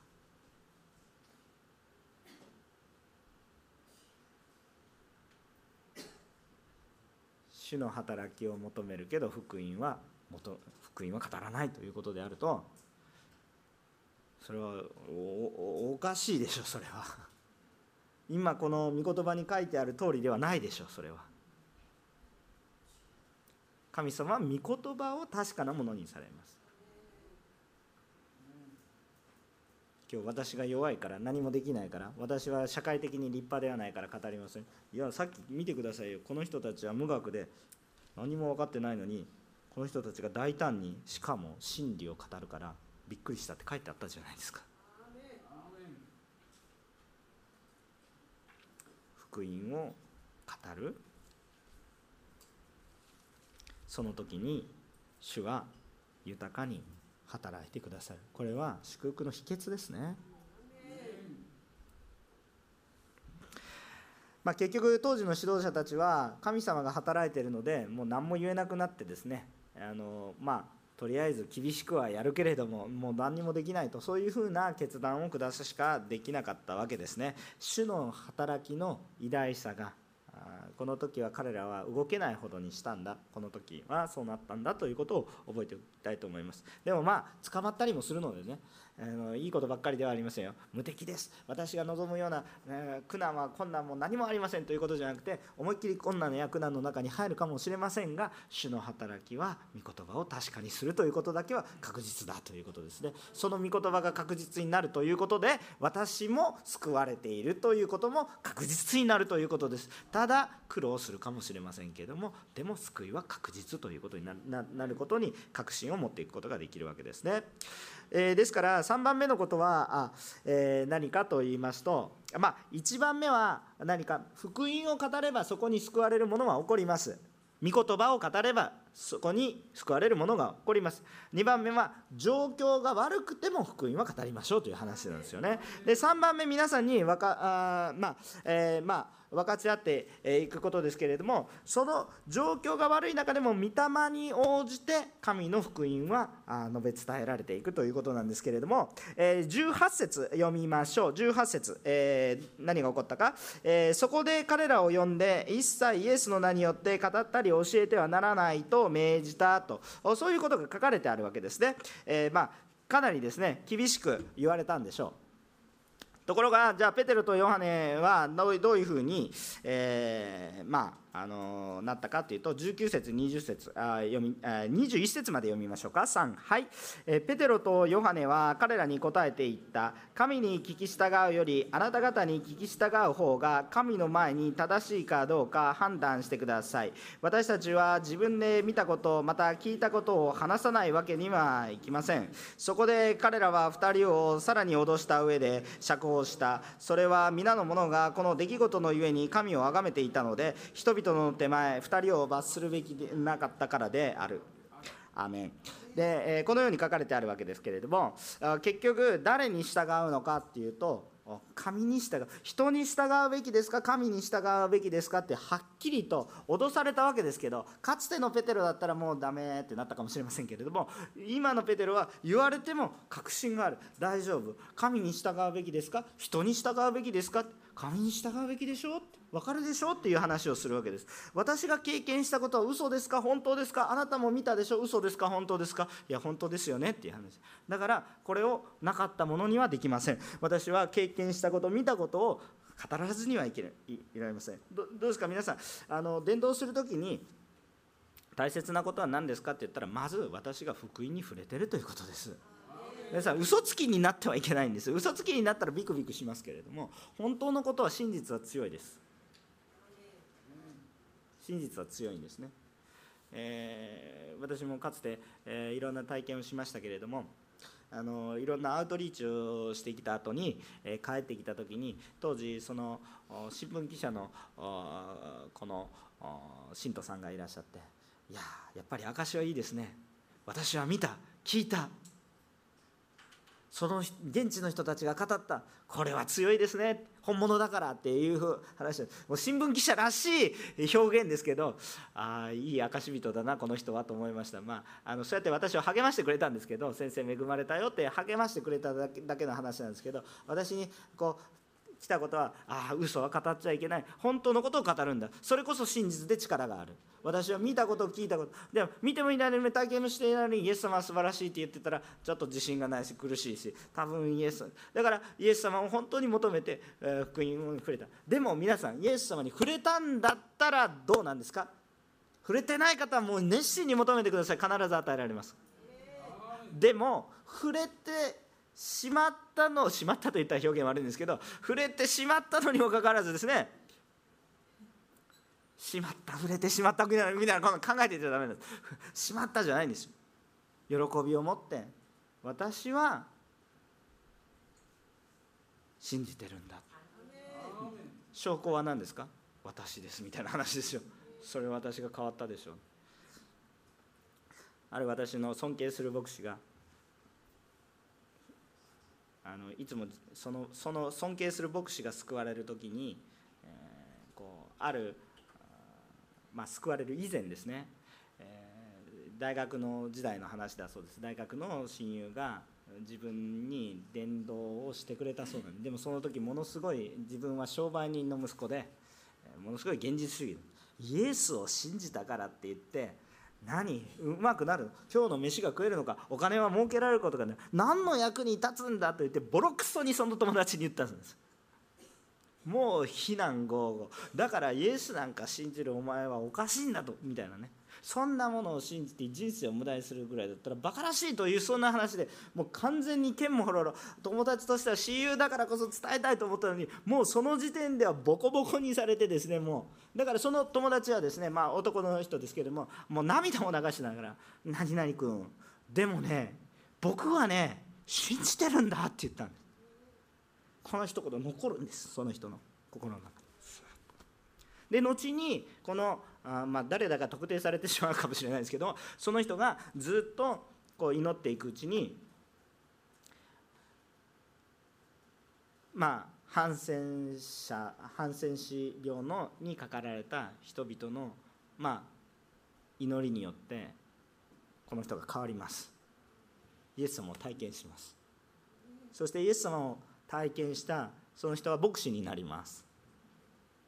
主の働きを求めるけど福音は元福音は語らないということであるとそれはおかしいでしょそれは。今この御言葉に書いてある通りではないでしょそれは。神様は御言葉を確かなものにされます。今日私が弱いから何もできないから私は社会的に立派ではないから語りません。いやさっき見てくださいよ。この人たちは無学で何も分かってないのにこの人たちが大胆にしかも真理を語るからびっくりしたって書いてあったじゃないですか。福音を語る。その時に主は豊かに働いてくださる。これは祝福の秘訣ですね。まあ、結局当時の指導者たちは神様が働いているのでもう何も言えなくなってですね。あのまあとりあえず厳しくはやるけれどももう何にもできないとそういうふうな決断を下すしかできなかったわけですね。主の働きの偉大さがこの時は彼らは動けないほどにしたんだ。この時はそうなったんだということを覚えておきたいと思います。でもまあ捕まったりもするのでね。あのいいことばっかりではありませんよ。無敵です。私が望むような、えー、苦難は困難も何もありませんということじゃなくて思いっきり困難や苦難の中に入るかもしれませんが主の働きは御言葉を確かにするということだけは確実だということですね。その御言葉が確実になるということで私も救われているということも確実になるということです。ただ苦労するかもしれませんけれどもでも救いは確実ということになることに確信を持っていくことができるわけですね。えー、ですから3番目のことはあ、えー、何かと言いますと、まあ、1番目は何か福音を語ればそこに救われるものは起こります。御言葉を語ればそこに救われるものが起こります2番目は状況が悪くても福音は語りましょうという話なんですよねで3番目皆さんにわかあまあ、えー、まあ分かち合っていくことですけれどもその状況が悪い中でも御霊に応じて神の福音は述べ伝えられていくということなんですけれども18節読みましょう。18節、え、何が起こったか、え、そこで彼らを呼んで一切イエスの名によって語ったり教えてはならないと命じたと。そういうことが書かれてあるわけですね、え、まあかなりですね厳しく言われたんでしょう。ところがじゃあペテロとヨハネはどういうふうに、えー、まああのなったかというと19節20節あ読みあ21節まで読みましょうか。3はい、えペテロとヨハネは彼らに答えていった。神に聞き従うよりあなた方に聞き従う方が神の前に正しいかどうか判断してください。私たちは自分で見たことまた聞いたことを話さないわけにはいきません。そこで彼らは2人をさらに脅した上で釈放した。それは皆の者がこの出来事のゆえに神を崇めていたので人々人の手前2人を罰するべきでなかったからである。アメン。でこのように書かれてあるわけですけれども結局誰に従うのかっていうと神に従う。人に従うべきですか？神に従うべきですか？ってはっきりと脅されたわけですけどかつてのペテロだったらもうダメってなったかもしれませんけれども今のペテロは言われても確信がある。大丈夫。神に従うべきですか？人に従うべきですか？神に従うべきでしょ？分かるでしょ？っていう話をするわけです。私が経験したことは嘘ですか？本当ですか？あなたも見たでしょ？嘘ですか？本当ですか？いや本当ですよねっていう話。だからこれをなかったものにはできません。私は経験したこと見たことを語らずにはいけい。られません。どうですか？皆さんあの伝道する時に大切なことは何ですかって言ったらまず私が福音に触れてるということです。皆さん嘘つきになってはいけないんです。嘘つきになったらビクビクしますけれども本当のことは真実は強いです。真実は強いんですね、えー、私もかつて、えー、いろんな体験をしましたけれどもあのいろんなアウトリーチをしてきた後に、えー、帰ってきた時に当時その新聞記者のこの信徒さんがいらっしゃっていややっぱり証はいいですね。私は見た聞いた。その現地の人たちが語ったこれは強いですね本物だからっていう話もう新聞記者らしい表現ですけどああいい証人だなこの人はと思いました。まああのそうやって私を励ましてくれたんですけど先生恵まれたよって励ましてくれただけだけの話なんですけど私にこう来たことはああ嘘は語っちゃいけない。本当のことを語るんだ。それこそ真実で力がある。私は見たことを聞いたこと。でも見てもいないのに体験もしていないのにイエス様は素晴らしいって言ってたらちょっと自信がないし苦しいし多分イエスだからイエス様を本当に求めて、えー、福音に触れた。でも皆さんイエス様に触れたんだったらどうなんですか？触れてない方はもう熱心に求めてください。必ず与えられます。でも触れてしまったのしまったといった表現悪いんですけど触れてしまったのにもかかわらずですねしまった触れてしまったみたいなみたいな考えていちゃダメなんです。しまったじゃないんです。よ喜びを持って私は信じてるんだ。証拠は何ですか？私ですみたいな話ですよ。それ私が変わったでしょう。ある私の尊敬する牧師があのいつもそのその尊敬する牧師が救われる時に、えー、こうある、まあ、救われる以前ですね、えー、大学の時代の話だそうです。大学の親友が自分に伝道をしてくれたそうなんででもその時ものすごい自分は商売人の息子でものすごい現実主義イエスを信じたからって言って何？うまくなる？今日の飯が食えるのか？お金は儲けられることがない？何の役に立つんだと言ってボロクソにその友達に言ったんです。もう非難合々だからイエスなんか信じるお前はおかしいんだと。みたいなね。そんなものを信じて人生を無駄にするぐらいだったらバカらしいというそんな話でもう完全に剣もほろろ友達としては親友だからこそ伝えたいと思ったのにもうその時点ではボコボコにされてですねもうだからその友達はですねまあ男の人ですけれどももう涙も流しながら「何々君でもね僕はね信じてるんだ」って言ったんですこの一言残るんですその人の心の中で後にこのあまあ、誰だか特定されてしまうかもしれないですけどその人がずっとこう祈っていくうちにまあハンセン者ハンセン氏病のにかかられた人々のまあ祈りによってこの人が変わります。イエス様を体験します。そしてイエス様を体験したその人は牧師になります。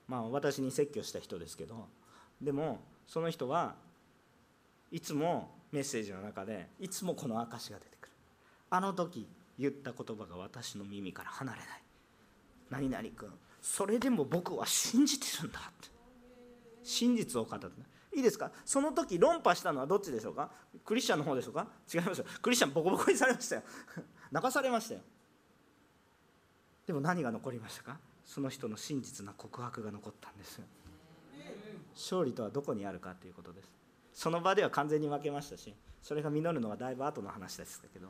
まあ私に説教した人ですけどでもその人はいつもメッセージの中でいつもこの証が出てくる。あの時言った言葉が私の耳から離れない。何々君それでも僕は信じてるんだって。真実を語ってい。いですか？その時論破したのはどっちでしょうか？クリスチャンの方でしょうか？違いますよ。クリスチャンボコボコにされましたよ。泣かされましたよ。でも何が残りましたか？その人の真実な告白が残ったんです勝利とはどこにあるかということです。その場では完全に負けましたしそれが実るのはだいぶ後の話ですけど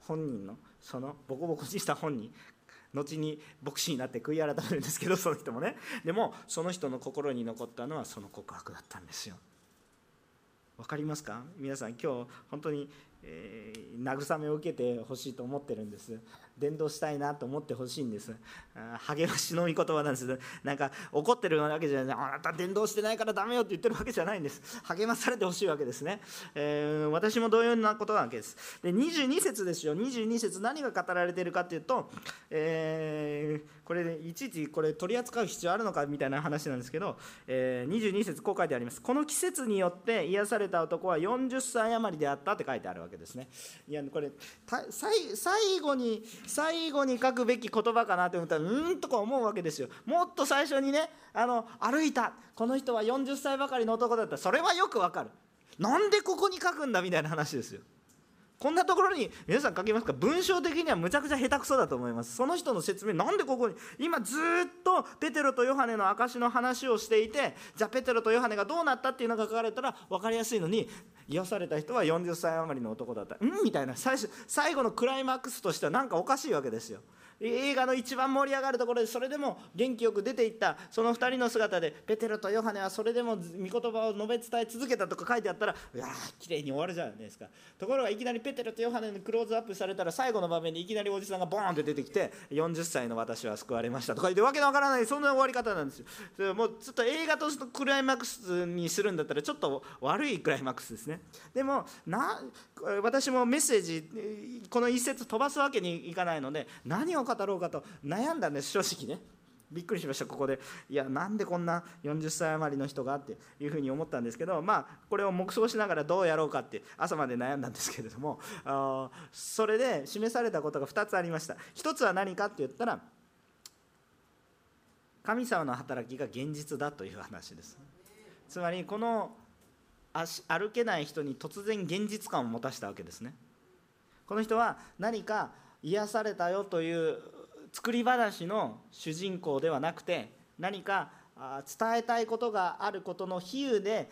本人のそのボコボコにした本人後に牧師になって悔い改めるんですけど その人もね。でもその人の心に残ったのはその告白だったんですよ。分かりますか？皆さん今日本当にえ、慰めを受けてほしいと思ってるんです。伝道したいなと思ってほしいんです。励ましの御言葉なんです。なんか怒ってるわけじゃない。あなた伝道してないからダメよって言ってるわけじゃないんです。励まされてほしいわけですね、えー、私も同様なことなわけです。で22節ですよ。22節何が語られているかというと、えー、これでいちいちこれ取り扱う必要あるのかみたいな話なんですけど、え、22節こう書いてあります。この季節によって癒された男は40歳余りであったって書いてあるわけ。けですね。いやこれ最後に最後に書くべき言葉かなと思ったらうんとか思うわけですよ。もっと最初にねあの歩いた。この人は40歳ばかりの男だった。それはよくわかる。なんでここに書くんだみたいな話ですよ。こんなところに皆さん書きますか？文章的にはむちゃくちゃ下手くそだと思います。その人の説明なんでここに？今ずっとペテロとヨハネの証の話をしていてじゃあペテロとヨハネがどうなったっていうのが書かれたら分かりやすいのに癒された人は40歳余りの男だった。うん？みたいな。最初最後のクライマックスとしては何かおかしいわけですよ。映画の一番盛り上がるところでそれでも元気よく出ていったその2人の姿でペテロとヨハネはそれでも御言葉を述べ伝え続けたとか書いてあったらうわ綺麗に終わるじゃないですか。ところがいきなりペテロとヨハネにクローズアップされたら最後の場面でいきなりおじさんがボーンって出てきて40歳の私は救われましたとか言ってわけのわからないそんな終わり方なんですよ。もうちょっと映画としてクライマックスにするんだったらちょっと悪いクライマックスですね。でもな私もメッセージこの一節飛ばすわけにいかないので何を語ろうかと悩んだんです正直ね。びっくりしましたここで。いやなんでこんな40歳余りの人がっていうふうに思ったんですけどまあこれを黙想しながらどうやろうかって朝まで悩んだんですけれどもあそれで示されたことが2つありました。1つは何かって言ったら神様の働きが現実だという話です。つまりこの足歩けない人に突然現実感を持たせたわけですね。この人は何か癒されたよという作り話の主人公ではなくて何か伝えたいことがあることの比喩で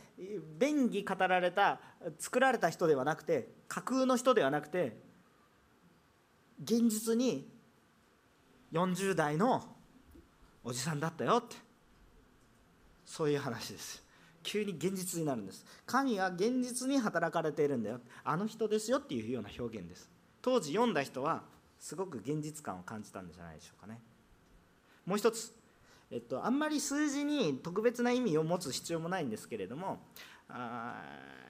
便宜語られた作られた人ではなくて架空の人ではなくて現実に40代のおじさんだったよって。そういう話です。急に現実になるんです。神は現実に働かれているんだよ。あの人ですよっていうような表現です。当時読んだ人はすごく現実感を感じたんじゃないでしょうかね。もう一つ、えっと、あんまり数字に特別な意味を持つ必要もないんですけれどもあ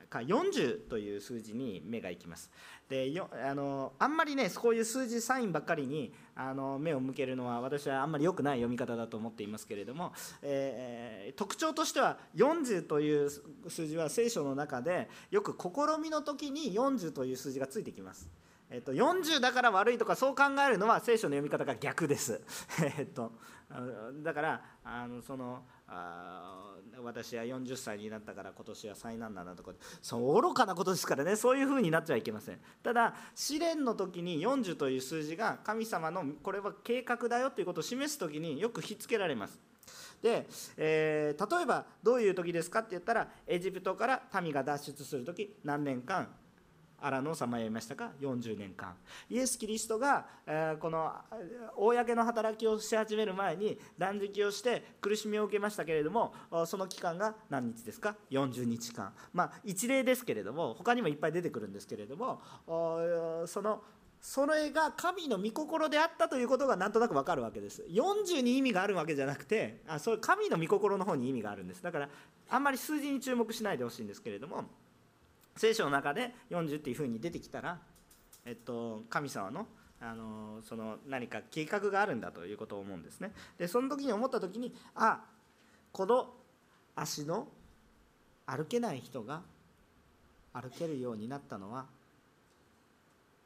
か40という数字に目がいきます。でよあのあんまりねこういう数字サインばっかりにあの目を向けるのは私はあんまり良くない読み方だと思っていますけれども、えー、特徴としては40という数字は聖書の中でよく試みの時に40という数字がついてきます。えっと、40だから悪いとかそう考えるのは聖書の読み方が逆です。えっと、だからあのそのあ私は40歳になったから今年は災難だなとかそう愚かなことですからね。そういうふうになっちゃいけません。ただ試練の時に40という数字が神様のこれは計画だよということを示す時によくひっつけられます。で、えー、例えばどういう時ですかって言ったらエジプトから民が脱出する時何年間荒野をさまよいましたか？40年間。イエス・キリストが、えこの公の働きをし始める前に断食をして苦しみを受けましたけれどもその期間が何日ですか？40日間。まあ一例ですけれども他にもいっぱい出てくるんですけれどもそのそれが神の御心であったということがなんとなく分かるわけです。40に意味があるわけじゃなくてあそれ神の御心の方に意味があるんです。だからあんまり数字に注目しないでほしいんですけれども聖書の中で40っていうふうに出てきたら、えっと、神様のあのその何か計画があるんだということを思うんですね。でその時に思った時にあこの足の歩けない人が歩けるようになったのは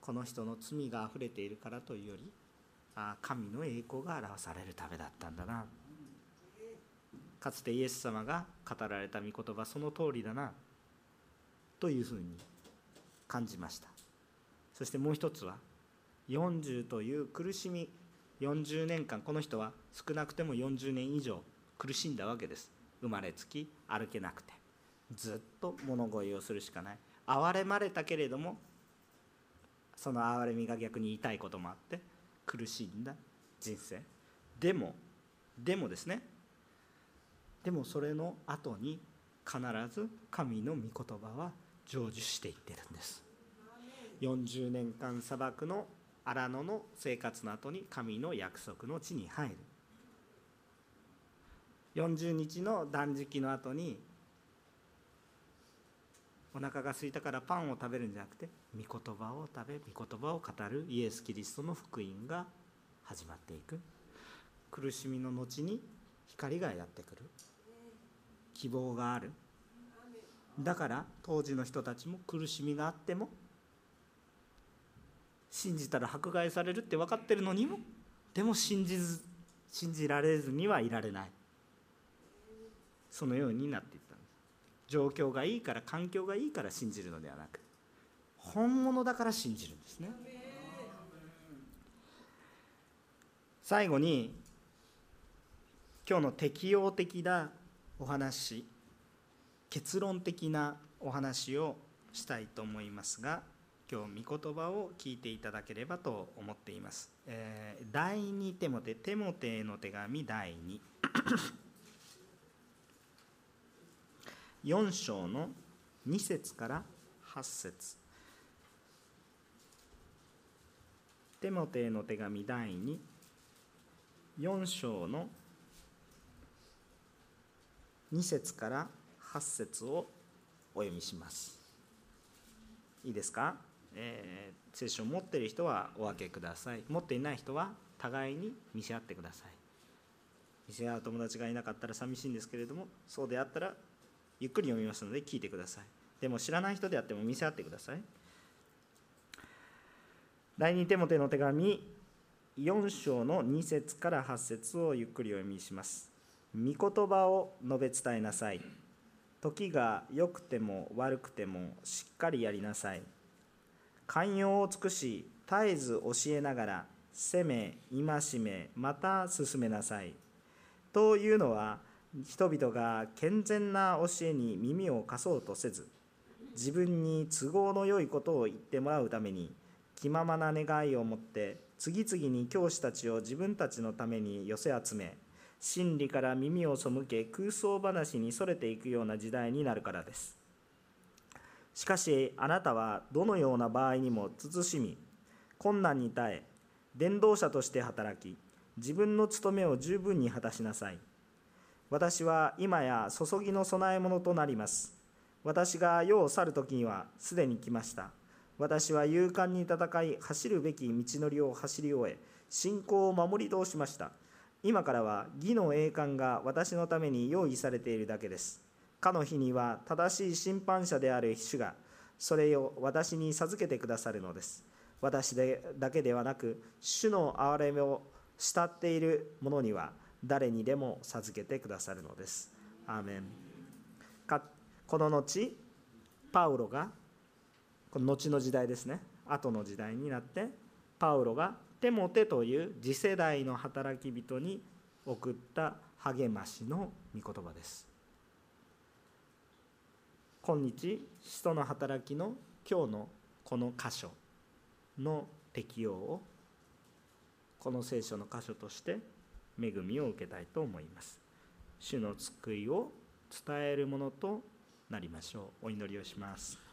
この人の罪があふれているからというよりあ神の栄光が表されるためだったんだなかつてイエス様が語られた御言葉その通りだなというふうに感じました。そしてもう一つは40という苦しみ40年間この人は少なくても40年以上苦しんだわけです。生まれつき歩けなくてずっと物乞いをするしかない。憐れまれたけれどもその憐れみが逆に痛いこともあって苦しんだ人生。でもでもですねでもそれの後に必ず神の御言葉は成就していってるんです。40年間砂漠の荒野の生活の後に神の約束の地に入る。40日の断食の後にお腹が空いたからパンを食べるんじゃなくて御言葉を食べ御言葉を語るイエス・キリストの福音が始まっていく。苦しみの後に光がやってくる。希望がある。だから当時の人たちも苦しみがあっても信じたら迫害されるって分かってるのにもでも信じず信じられずにはいられない。そのようになっていったんです。状況がいいから環境がいいから信じるのではなく本物だから信じるんですね。最後に今日の適応的なお話。結論的なお話をしたいと思いますが今日御言葉を聞いていただければと思っています。えー、第2テモテテモテへの手紙第2 4 章の2節から8節。テモテへの手紙第24章の2節から8節8節をお読みします。いいですか、えー、聖書を持っている人はお分けください。持っていない人は互いに見せ合ってください。見せ合う友達がいなかったら寂しいんですけれどもそうであったらゆっくり読みますので聞いてください。でも知らない人であっても見せ合ってください。第2手モテの手紙4章の2節から8節をゆっくりお読みします。御言葉を述べ伝えなさい。時が良くても悪くてもしっかりやりなさい。寛容を尽くし絶えず教えながら責め戒めまた進めなさい。というのは人々が健全な教えに耳を貸そうとせず自分に都合のよいことを言ってもらうために気ままな願いを持って次々に教師たちを自分たちのために寄せ集め真理から耳を背け空想話にそれていくような時代になるからです。しかしあなたはどのような場合にも慎み困難に耐え伝道者として働き自分の務めを十分に果たしなさい。私は今や注ぎの供え物となります。私が世を去る時にはすでに来ました。私は勇敢に戦い走るべき道のりを走り終え信仰を守り通しました。今からは義の栄冠が私のために用意されているだけです。かの日には正しい審判者である主がそれを私に授けてくださるのです。私でだけではなく、主の憐れみを慕っている者には誰にでも授けてくださるのです。アーメンかこの後、パウロが、この後の時代ですね、後の時代になって、パウロがテモテという次世代の働き人に送った励ましの御言葉です。今日使徒の働きの今日のこの箇所の適用をこの聖書の箇所として恵みを受けたいと思います。主の救いを伝えるものとなりましょう。お祈りをします。